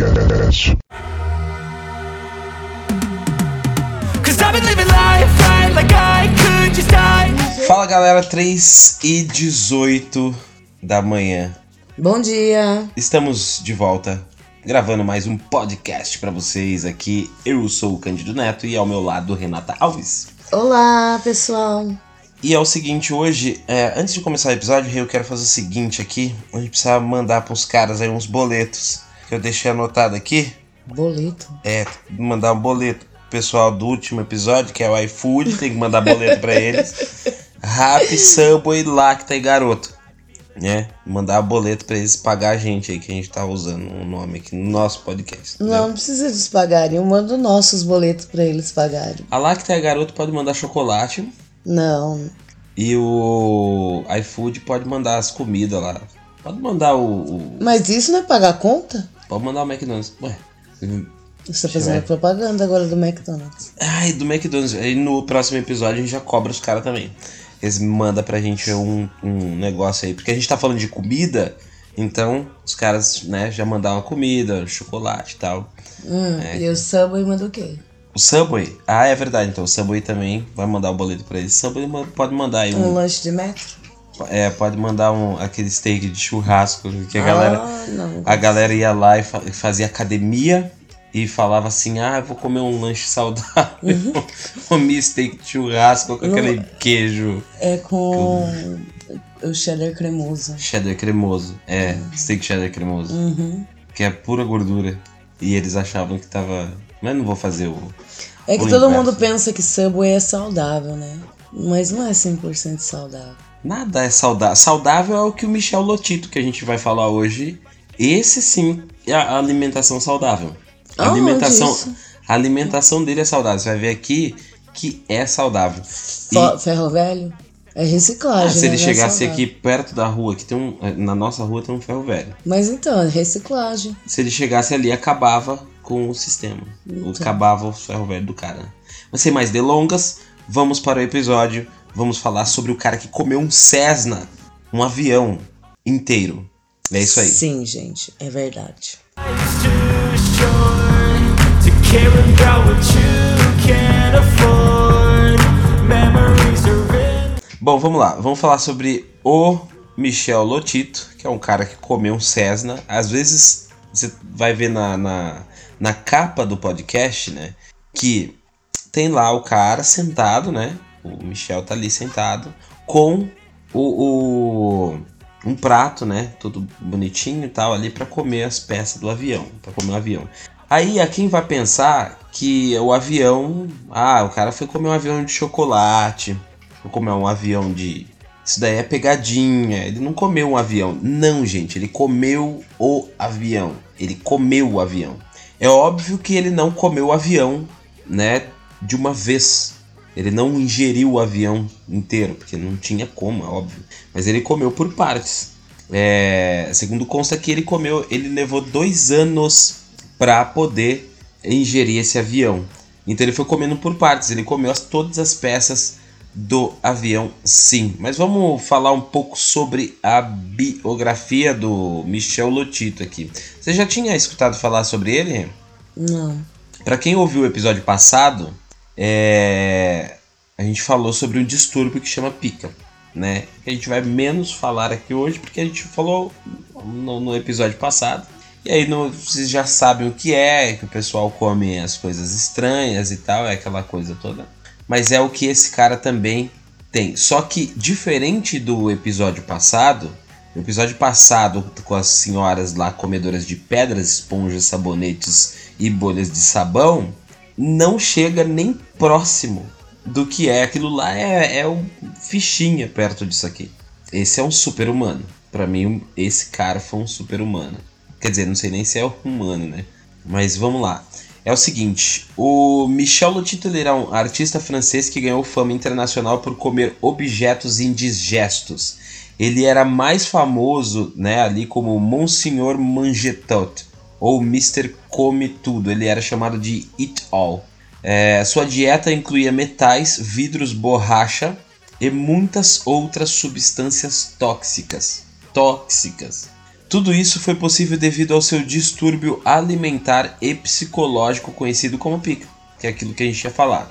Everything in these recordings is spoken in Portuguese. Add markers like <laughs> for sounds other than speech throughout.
Podcast. Fala galera, 3 e 18 da manhã. Bom dia. Estamos de volta gravando mais um podcast para vocês aqui. Eu sou o Cândido Neto e ao meu lado Renata Alves. Olá, pessoal. E é o seguinte, hoje, é, antes de começar o episódio, eu quero fazer o seguinte aqui. A gente precisa mandar pros caras aí uns boletos que eu deixei anotado aqui. Boleto? É, mandar um boleto pro pessoal do último episódio, que é o iFood, tem que mandar boleto para eles. <laughs> Rap, Subway, Lacta e Garoto. Né? Mandar boleto para eles pagar a gente aí, que a gente tá usando o um nome aqui no nosso podcast. Não, não precisa eles pagarem. Eu mando nossos boletos para eles pagarem. A Lacta e Garoto pode mandar chocolate. Não. E o iFood pode mandar as comidas lá. Pode mandar o, o, Mas isso não é pagar a conta? Pode mandar o McDonald's. Ué. Você tá fazendo propaganda agora do McDonald's. Ai, do McDonald's. Aí no próximo episódio a gente já cobra os caras também. Eles mandam pra gente um, um negócio aí. Porque a gente tá falando de comida, então os caras, né, já mandaram uma comida, chocolate e tal. Hum, é. E o Subway manda o quê? O Subway? Ah, é verdade. Então o Subway também vai mandar o boleto pra eles. O Subway pode mandar aí um... Um lanche de metro? É, pode mandar um, aquele steak de churrasco que a galera, ah, não, a galera ia lá e fazia academia e falava assim: Ah, eu vou comer um lanche saudável. Uhum. <laughs> Comi steak de churrasco com aquele queijo. É com o cheddar cremoso. Cheddar cremoso, é, uhum. steak cheddar cremoso. Uhum. Que é pura gordura. E eles achavam que tava. Mas não vou fazer o. É que todo inverso. mundo pensa que Subway é saudável, né? Mas não é 100% saudável. Nada é saudável. Saudável é o que o Michel Lotito, que a gente vai falar hoje. Esse sim é a alimentação saudável. A oh, alimentação, a alimentação dele é saudável. Você vai ver aqui que é saudável. E... Ferro velho? É reciclagem. Ah, se ele né? chegasse é aqui perto da rua, que tem um. Na nossa rua tem um ferro velho. Mas então, é reciclagem. Se ele chegasse ali, acabava com o sistema. Então. Acabava o ferro velho do cara. Mas sem mais delongas, vamos para o episódio vamos falar sobre o cara que comeu um Cessna, um avião inteiro. É isso aí. Sim, gente, é verdade. Bom, vamos lá. Vamos falar sobre o Michel Lotito, que é um cara que comeu um Cessna. Às vezes você vai ver na, na, na capa do podcast, né? Que tem lá o cara sentado, né? O Michel tá ali sentado com o, o um prato, né, todo bonitinho e tal ali para comer as peças do avião, para comer o avião. Aí a quem vai pensar que o avião, ah, o cara foi comer um avião de chocolate, foi comer um avião de isso daí é pegadinha, ele não comeu um avião. Não, gente, ele comeu o avião. Ele comeu o avião. É óbvio que ele não comeu o avião, né, de uma vez. Ele não ingeriu o avião inteiro, porque não tinha como, é óbvio. Mas ele comeu por partes. É, segundo consta que ele comeu, ele levou dois anos para poder ingerir esse avião. Então ele foi comendo por partes. Ele comeu as, todas as peças do avião, sim. Mas vamos falar um pouco sobre a biografia do Michel Lotito aqui. Você já tinha escutado falar sobre ele? Não. Para quem ouviu o episódio passado, é, a gente falou sobre um distúrbio que chama pica, né? Que a gente vai menos falar aqui hoje porque a gente falou no, no episódio passado. E aí no, vocês já sabem o que é, que o pessoal come as coisas estranhas e tal, é aquela coisa toda. Mas é o que esse cara também tem. Só que diferente do episódio passado, no episódio passado com as senhoras lá comedoras de pedras, esponjas, sabonetes e bolhas de sabão, não chega nem próximo do que é. Aquilo lá é, é um fichinha perto disso aqui. Esse é um super-humano. Para mim, esse cara foi um super-humano. Quer dizer, não sei nem se é humano, né? Mas vamos lá. É o seguinte, o Michel Lotito era um artista francês que ganhou fama internacional por comer objetos indigestos. Ele era mais famoso, né, ali como Monsignor Mangetot, ou Mr. Come Tudo. Ele era chamado de Eat All. É, sua dieta incluía metais, vidros, borracha e muitas outras substâncias tóxicas. Tóxicas. Tudo isso foi possível devido ao seu distúrbio alimentar e psicológico conhecido como pica, que é aquilo que a gente ia falar.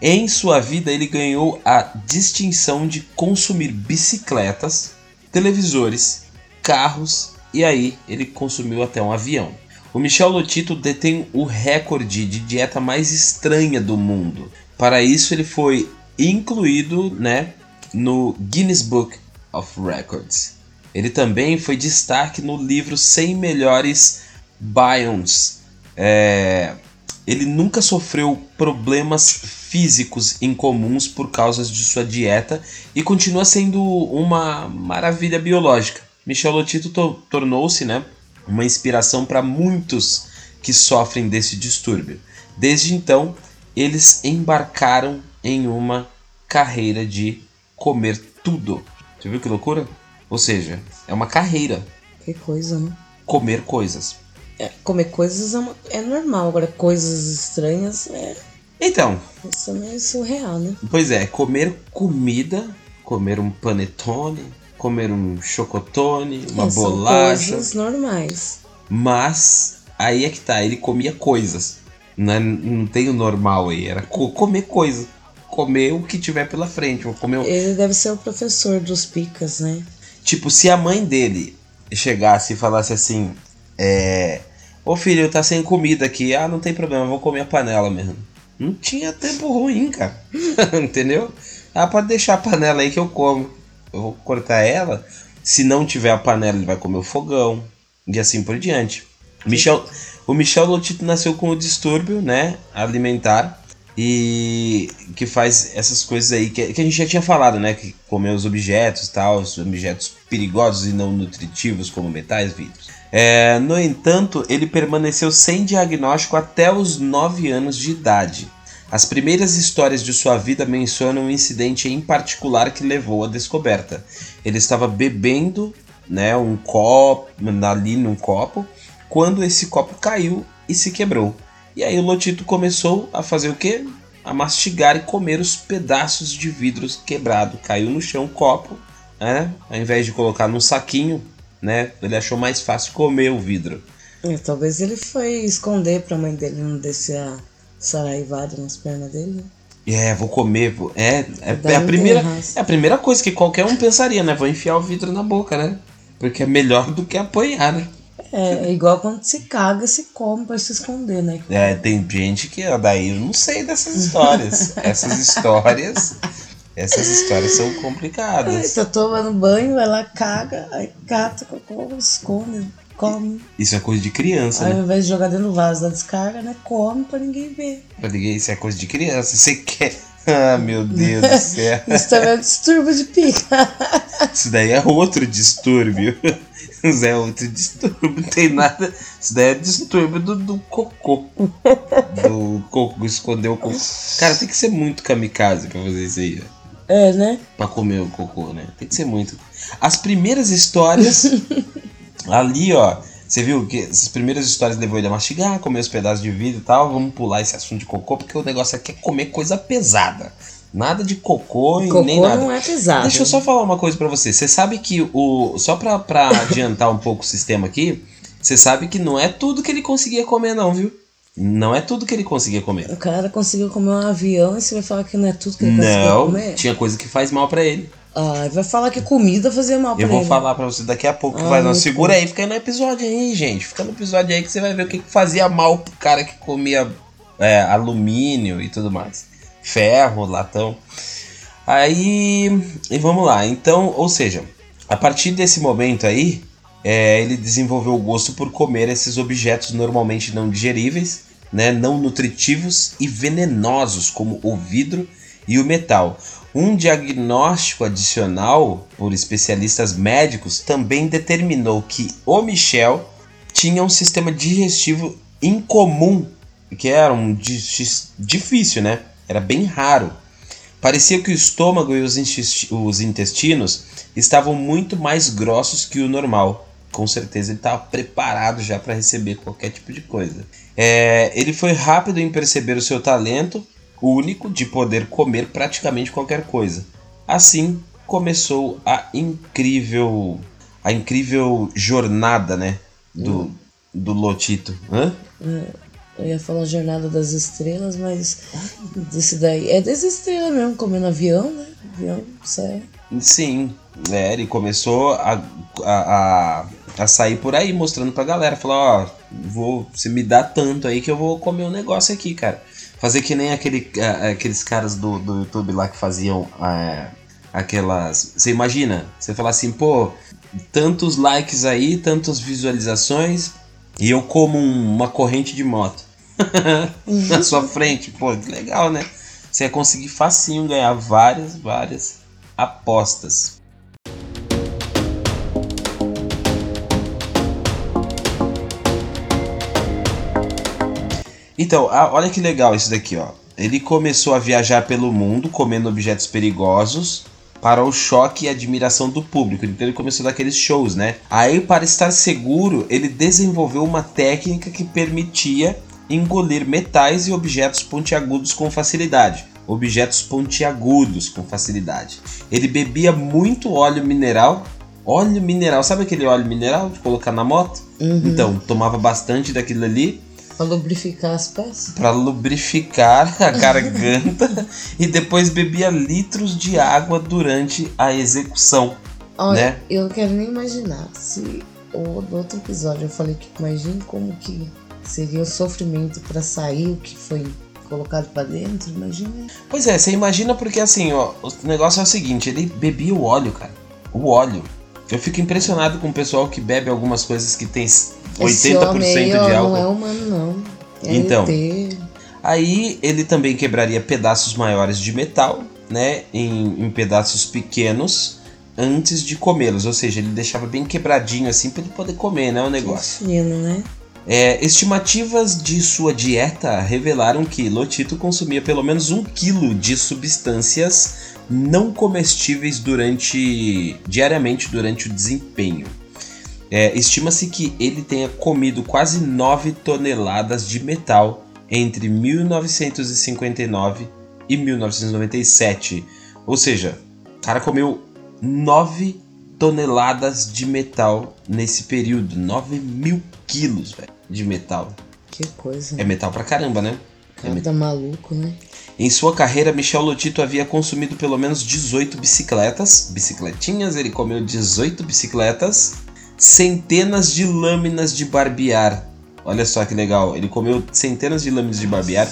Em sua vida, ele ganhou a distinção de consumir bicicletas, televisores, carros e aí ele consumiu até um avião. O Michel Lotito detém o recorde de dieta mais estranha do mundo. Para isso, ele foi incluído né, no Guinness Book of Records. Ele também foi destaque no livro 100 Melhores Biomes. É, ele nunca sofreu problemas físicos incomuns por causa de sua dieta e continua sendo uma maravilha biológica. Michel Lotito to tornou-se né, uma inspiração para muitos que sofrem desse distúrbio. Desde então, eles embarcaram em uma carreira de comer tudo. Você viu que loucura? Ou seja, é uma carreira. Que coisa, né? Comer coisas. É, comer coisas é, uma, é, normal, agora coisas estranhas é. Então. Isso é meio surreal, né? Pois é, comer comida, comer um panetone, comer um chocotone, uma é, bolacha. Coisas normais. Mas aí é que tá, ele comia coisas. Não, é, não tem o normal aí, era co comer coisa. Comer o que tiver pela frente. Comer... Ele deve ser o professor dos picas, né? Tipo, se a mãe dele chegasse e falasse assim: É. Ô filho, tá sem comida aqui. Ah, não tem problema, vou comer a panela mesmo. Não tinha tempo ruim, cara. <laughs> Entendeu? Ah, pode deixar a panela aí que eu como. Eu vou cortar ela. Se não tiver a panela, ele vai comer o fogão. E assim por diante. Michel, o Michel Lotito nasceu com o distúrbio né, alimentar e que faz essas coisas aí que, que, a gente já tinha falado, né? Que comer os objetos tal, os objetos perigosos e não nutritivos, como metais, vidros. É, no entanto, ele permaneceu sem diagnóstico até os 9 anos de idade. As primeiras histórias de sua vida mencionam um incidente em particular que levou à descoberta. Ele estava bebendo né, um copo, ali num copo, quando esse copo caiu e se quebrou. E aí o Lotito começou a fazer o quê? A mastigar e comer os pedaços de vidros quebrado. Caiu no chão o copo, né? Ao invés de colocar num saquinho, né? Ele achou mais fácil comer o vidro. É, talvez ele foi esconder pra mãe dele não descer a saraivada nas pernas dele. É, vou comer, vou... É, é, é, a primeira, é a primeira coisa que qualquer um pensaria, né? Vou enfiar o vidro na boca, né? Porque é melhor do que apanhar, né? É, é igual quando se caga, se come pra se esconder, né? É, tem gente que daí eu não sei dessas histórias. <laughs> Essas histórias. Essas histórias são complicadas. Ai, tá tomando banho, ela caga, aí cata, cocô, esconde, come. Isso é coisa de criança, aí, né? Ao invés de jogar dentro do vaso da descarga, né? Come pra ninguém ver. Pra ninguém, isso é coisa de criança. Você quer. <laughs> Ah, meu Deus do céu. <laughs> isso também é um distúrbio de pica. <laughs> isso daí é outro distúrbio. Isso é outro distúrbio, não tem nada. Isso daí é distúrbio do, do cocô. Do cocô, esconder o cocô. Cara, tem que ser muito kamikaze pra fazer isso aí, É, né? Pra comer o cocô, né? Tem que ser muito. As primeiras histórias. Ali, ó. Você viu que essas primeiras histórias levou ele a mastigar, comer os pedaços de vidro e tal. Vamos pular esse assunto de cocô, porque o negócio aqui é comer coisa pesada. Nada de cocô, cocô e nem nada. não é pesado. Deixa eu só falar uma coisa para você. Você sabe que o. Só pra, pra <laughs> adiantar um pouco o sistema aqui, você sabe que não é tudo que ele conseguia comer, não, viu? Não é tudo que ele conseguia comer. O cara conseguiu comer um avião e você vai falar que não é tudo que ele conseguia comer? Não, tinha coisa que faz mal para ele. Ah, vai falar que comida fazia mal pra ele. Eu vou falar pra você daqui a pouco que vai. Não, segura bom. aí, fica no episódio aí, gente. Fica no episódio aí que você vai ver o que, que fazia mal pro cara que comia é, alumínio e tudo mais. Ferro, latão. Aí, e vamos lá. Então, ou seja, a partir desse momento aí, é, ele desenvolveu o gosto por comer esses objetos normalmente não digeríveis, né, não nutritivos e venenosos, como o vidro e o metal. Um diagnóstico adicional por especialistas médicos também determinou que o Michel tinha um sistema digestivo incomum, que era um difícil, né? Era bem raro. Parecia que o estômago e os intestinos estavam muito mais grossos que o normal. Com certeza ele estava preparado já para receber qualquer tipo de coisa. É, ele foi rápido em perceber o seu talento único de poder comer praticamente qualquer coisa. Assim começou a incrível a incrível jornada, né? Do, hum. do Lotito. Hã? É, eu ia falar Jornada das Estrelas, mas desse daí. É das estrelas mesmo, comendo avião, né? Avião, sério. Sim, é, ele começou a, a, a, a, sair por aí mostrando pra galera. Falou, ó, vou, você me dá tanto aí que eu vou comer um negócio aqui, cara. Fazer que nem aquele, aqueles caras do, do YouTube lá que faziam é, aquelas. Você imagina? Você fala assim, pô, tantos likes aí, tantas visualizações, e eu como uma corrente de moto <laughs> na sua frente. Pô, legal, né? Você ia conseguir facinho ganhar várias, várias apostas. Então, olha que legal isso daqui, ó. Ele começou a viajar pelo mundo comendo objetos perigosos para o choque e admiração do público. Então ele começou daqueles shows, né? Aí, para estar seguro, ele desenvolveu uma técnica que permitia engolir metais e objetos pontiagudos com facilidade. Objetos pontiagudos com facilidade. Ele bebia muito óleo mineral. Óleo mineral, sabe aquele óleo mineral de colocar na moto? Uhum. Então, tomava bastante daquilo ali Pra lubrificar as peças? Pra lubrificar a <laughs> garganta e depois bebia litros de água durante a execução. Olha, né? eu não quero nem imaginar se ou no outro episódio eu falei que imagine como que seria o sofrimento para sair o que foi colocado para dentro, imagina. Pois é, você imagina porque assim, ó, o negócio é o seguinte, ele bebia o óleo, cara. O óleo. Eu fico impressionado com o pessoal que bebe algumas coisas que tem 80% aí, de álcool. Não é humano, não. É então, aí ele também quebraria pedaços maiores de metal, né, em, em pedaços pequenos antes de comê-los, ou seja, ele deixava bem quebradinho assim para ele poder comer, né, o negócio. Fino, né? É, estimativas de sua dieta revelaram que Lotito consumia pelo menos um quilo de substâncias não comestíveis durante diariamente durante o desempenho. É, Estima-se que ele tenha comido quase 9 toneladas de metal entre 1959 e 1997. Ou seja, o cara comeu 9 toneladas de metal nesse período. 9 mil quilos véio, de metal. Que coisa. É metal pra caramba, né? É tá maluco, né? Em sua carreira, Michel Lotito havia consumido pelo menos 18 bicicletas, bicicletinhas, ele comeu 18 bicicletas, centenas de lâminas de barbear. Olha só que legal, ele comeu centenas de lâminas de barbear,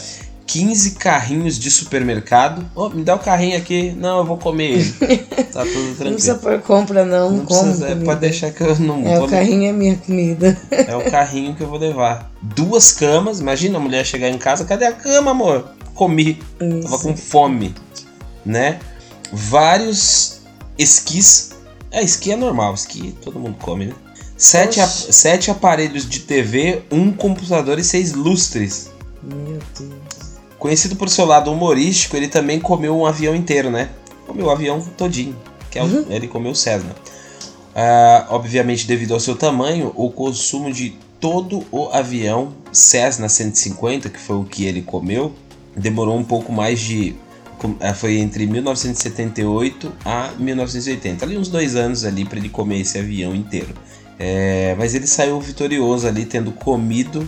15 carrinhos de supermercado. Oh, me dá o carrinho aqui. Não, eu vou comer ele. <laughs> Tá tudo tranquilo. Não precisa por compra, não. Não precisa, é, pode deixar que eu não. É, o carrinho é minha comida. É o carrinho que eu vou levar. Duas camas. Imagina a mulher chegar em casa. Cadê a cama, amor? Comi. Isso. Tava com fome. Né? Vários esquis é, esqui é normal, esqui todo mundo come, né? Sete, sete aparelhos de TV, um computador e seis lustres. Meu Deus. Conhecido por seu lado humorístico, ele também comeu um avião inteiro, né? Comeu o avião todinho. Que é o, uhum. Ele comeu o Cessna. Uh, obviamente, devido ao seu tamanho, o consumo de todo o avião Cessna 150, que foi o que ele comeu, demorou um pouco mais de é, foi entre 1978 a 1980, ali uns dois anos ali para ele comer esse avião inteiro. É, mas ele saiu vitorioso ali, tendo comido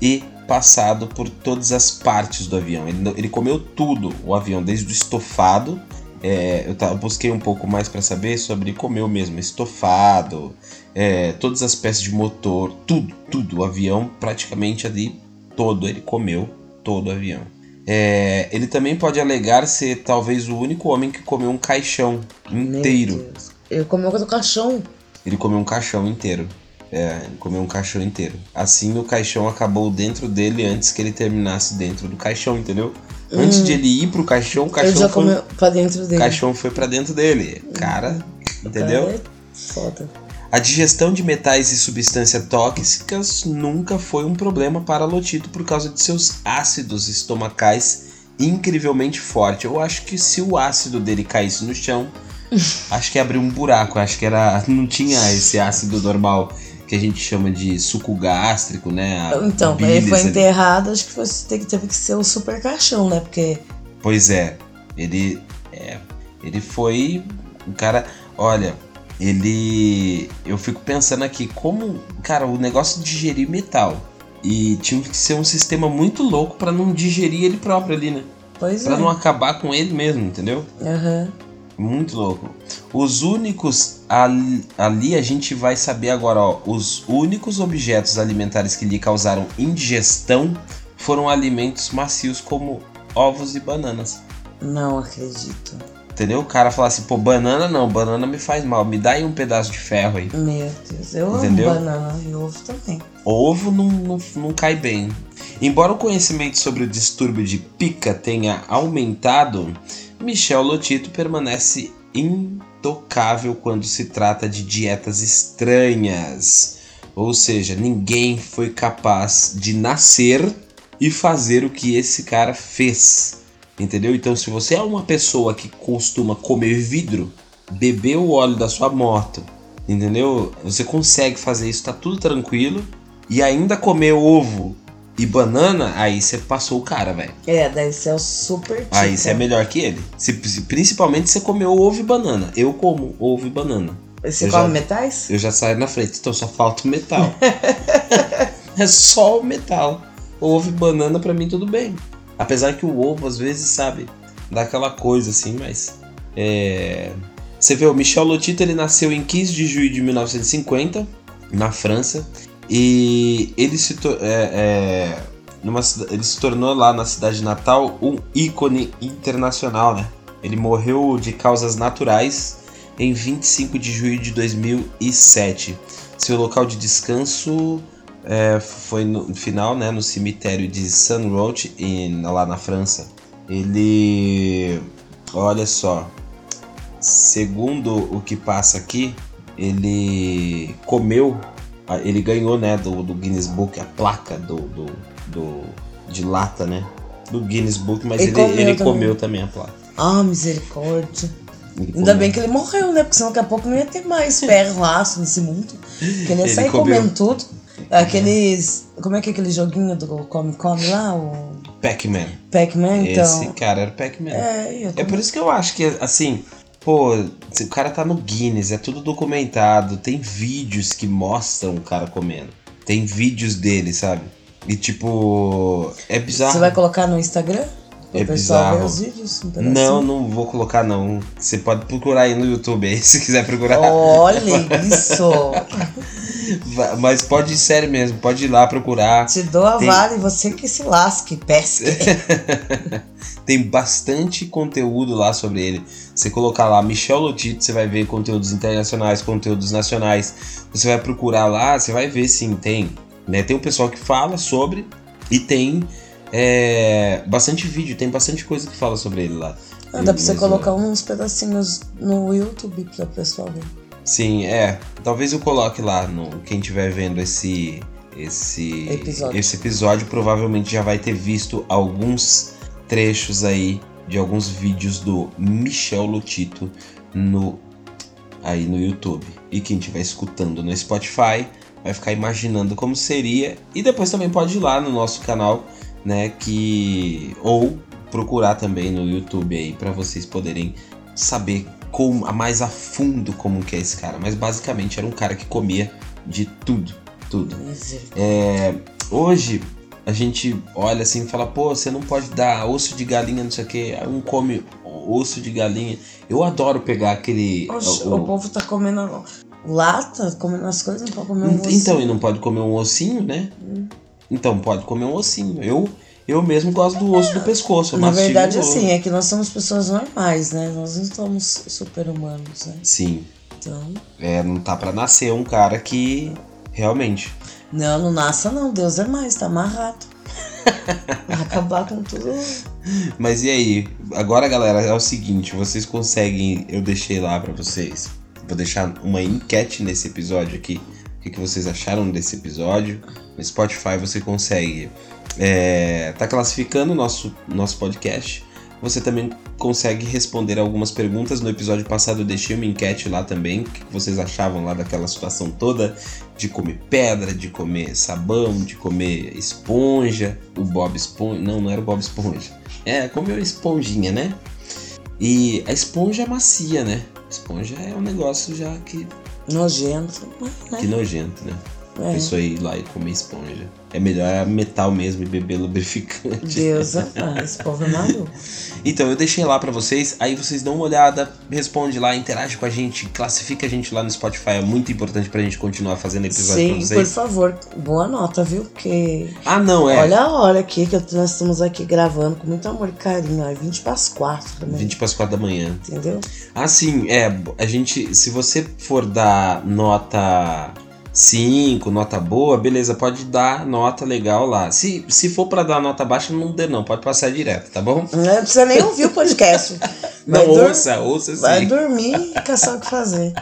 e passado por todas as partes do avião. Ele, ele comeu tudo, o avião, desde o estofado. É, eu, eu, busquei um pouco mais para saber sobre comeu mesmo estofado, é, todas as peças de motor, tudo, tudo. O avião praticamente ali todo ele comeu todo o avião. É, ele também pode alegar ser talvez o único homem que comeu um caixão inteiro. Ele comeu um caixão? Ele comeu um caixão inteiro. É, comeu um caixão inteiro. Assim o caixão acabou dentro dele antes que ele terminasse dentro do caixão, entendeu? Hum. Antes de ele ir pro caixão, o caixão ele já foi comeu pra dentro dele. O caixão foi para dentro dele. Cara, entendeu? Cara é foda. A digestão de metais e substâncias tóxicas nunca foi um problema para Lotito por causa de seus ácidos estomacais incrivelmente fortes. Eu acho que se o ácido dele caísse no chão, <laughs> acho que ia abrir um buraco. Acho que era não tinha esse ácido normal que a gente chama de suco gástrico, né? A então, ele foi enterrado, acho que fosse, teve que ser o super caixão, né? Porque. Pois é, ele. É, ele foi um cara. Olha, ele. Eu fico pensando aqui, como. Cara, o negócio de digerir metal. E tinha que ser um sistema muito louco para não digerir ele próprio ali, né? Pois Pra é. não acabar com ele mesmo, entendeu? Aham. Muito louco. Os únicos. Ali, ali a gente vai saber agora, ó. Os únicos objetos alimentares que lhe causaram indigestão foram alimentos macios como ovos e bananas. Não acredito. Entendeu? O cara fala assim, pô, banana não, banana me faz mal, me dá aí um pedaço de ferro aí. Meu Deus, eu Entendeu? amo banana e ovo também. Ovo não, não, não cai bem. Embora o conhecimento sobre o distúrbio de pica tenha aumentado, Michel Lotito permanece intocável quando se trata de dietas estranhas. Ou seja, ninguém foi capaz de nascer e fazer o que esse cara fez. Entendeu? Então, se você é uma pessoa que costuma comer vidro, beber o óleo da sua moto, entendeu? Você consegue fazer isso, tá tudo tranquilo. E ainda comer ovo e banana, aí você passou o cara, velho. É, daí você é o super tipo. Aí você é melhor que ele. Se, principalmente se você comeu ovo e banana. Eu como ovo e banana. Você eu come já- metais? Eu já saio na frente, então só falta o metal. <laughs> é só o metal. Ovo e banana pra mim tudo bem. Apesar que o ovo às vezes, sabe, dá aquela coisa assim, mas. É... Você vê, o Michel Lotito ele nasceu em 15 de julho de 1950, na França. E ele se, é, é, numa ele se tornou lá na cidade natal um ícone internacional, né? Ele morreu de causas naturais em 25 de julho de 2007. Seu local de descanso é, foi no final, né, no cemitério de Saint-Roch, em- lá na França. Ele, olha só, segundo o que passa aqui, ele comeu, ele ganhou, né, do, do Guinness Book a placa do, do, do- de lata, né, do Guinness Book, mas Ele ele, comeu ele também. comeu também a placa. Ah, misericórdia. Ele Ainda comeu. bem que ele morreu, né? Porque senão daqui a pouco não ia ter mais <laughs> ferro, laço nesse mundo. Que ele ia sair comeu. comendo tudo. Aqueles. Como é que é aquele joguinho do Come Come lá? O Pac-Man. Pac-Man, então. Esse cara era Pac-Man. É, É por isso que eu acho que, assim, pô, o cara tá no Guinness, é tudo documentado, tem vídeos que mostram o cara comendo. Tem vídeos dele, sabe? E tipo, é bizarro. Você vai colocar no Instagram? É bizarro. os vídeos? Não, não vou colocar não. Você pode procurar aí no YouTube aí, <laughs> se quiser procurar. Olha isso! <laughs> Mas pode ir sério mesmo, pode ir lá procurar. Te dou a Tem- vara e você que se lasque, pesque. <laughs> Tem bastante conteúdo lá sobre ele. Você colocar lá Michel Lotito, você vai ver conteúdos internacionais, conteúdos nacionais. Você vai procurar lá, você vai ver sim, tem. Né? Tem um pessoal que fala sobre e tem é, bastante vídeo, tem bastante coisa que fala sobre ele lá. Ah, dá pra você colocar uns pedacinhos no YouTube pra pessoal ver. Sim, é. Talvez eu coloque lá no quem estiver vendo esse esse Episódio. esse episódio provavelmente já vai ter visto alguns trechos aí de alguns vídeos do Michel Lotito no aí no YouTube. E quem estiver escutando no Spotify vai ficar imaginando como seria e depois também pode ir lá no nosso canal, né, que ou procurar também no YouTube aí para vocês poderem saber como, a mais a fundo como que é esse cara. Mas basicamente era um cara que comia de tudo, tudo. É, hoje a gente olha assim e fala, pô, você não pode dar osso de galinha, não sei o que. Um come osso de galinha. Eu adoro pegar aquele. Oxe, o- o povo tá comendo lata, comendo as coisas, não pode comer um então, ossinho. e não pode comer um ossinho, né? Hum. Então, pode comer um ossinho. Eu, eu mesmo gosto do osso do pescoço. eu Na verdade, assim, é que nós somos pessoas normais, né? Nós não somos super-humanos, né? Sim. Então. É, não tá pra nascer um cara que. Realmente. Não, não nasça não, Deus é mais, tá amarrado. <laughs> Vai acabar com tudo. Mas e aí? Agora, galera, é o seguinte: vocês conseguem. Eu deixei lá pra vocês. Vou deixar uma enquete nesse episódio aqui. O que, que vocês acharam desse episódio? No Spotify você consegue. É, tá classificando o nosso, nosso podcast. Você também consegue responder algumas perguntas. No episódio passado eu deixei uma enquete lá também. O que vocês achavam lá daquela situação toda de comer pedra, de comer sabão, de comer esponja. O Bob Esponja. Não, não era o Bob Esponja. É, comeu esponjinha, né? E a esponja é macia, né? Esponja é um negócio já que. Nojento, né? Que nojento, né? É. A pessoa ir lá e comer esponja. É melhor metal mesmo e beber lubrificante. Deus, <laughs> ah, esse povo é maluco. Então, eu deixei lá pra vocês, aí vocês dão uma olhada, responde lá, interage com a gente, classifica a gente lá no Spotify, é muito importante pra gente continuar fazendo episódio Sim, pra por vocês. favor, boa nota, viu? Porque Ah, não, é. olha a hora aqui que nós estamos aqui gravando com muito amor e carinho. É 20 para as 4 também. 20 para as 4 da manhã. Entendeu? Ah, sim, é. A gente, se você for dar nota 5, nota boa, beleza, pode dar nota legal lá. Se, se for pra dar nota baixa, não dê não, pode passar direto, tá bom? Não precisa nem ouvir o podcast. <laughs> Vai, não, dur- ouça, ouça sim. vai dormir e caçar o que fazer.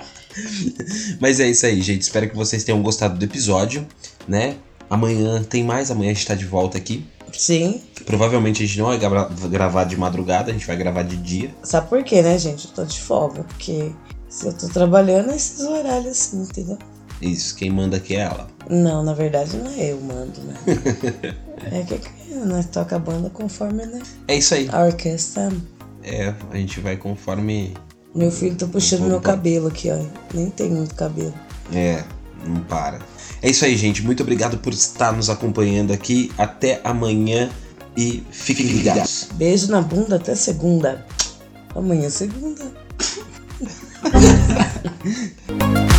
<laughs> Mas é isso aí, gente. Espero que vocês tenham gostado do episódio, né? Amanhã tem mais, amanhã a gente tá de volta aqui. Sim. Provavelmente a gente não vai gra- gravar de madrugada, a gente vai gravar de dia. Sabe por quê, né, gente? Eu tô de folga. Porque se eu tô trabalhando é esses horários assim, entendeu? Isso, quem manda aqui é ela. Não, na verdade não é eu mando, né? <laughs> é que, que nós toca a banda conforme, né? É isso aí. A orquestra. É, a gente vai conforme. Meu filho tá puxando meu cabelo aqui, ó. Nem tem muito cabelo. É, não para. É isso aí, gente. Muito obrigado por estar nos acompanhando aqui. Até amanhã e fiquem ligados. Beijo na bunda até segunda. Amanhã é segunda. <laughs>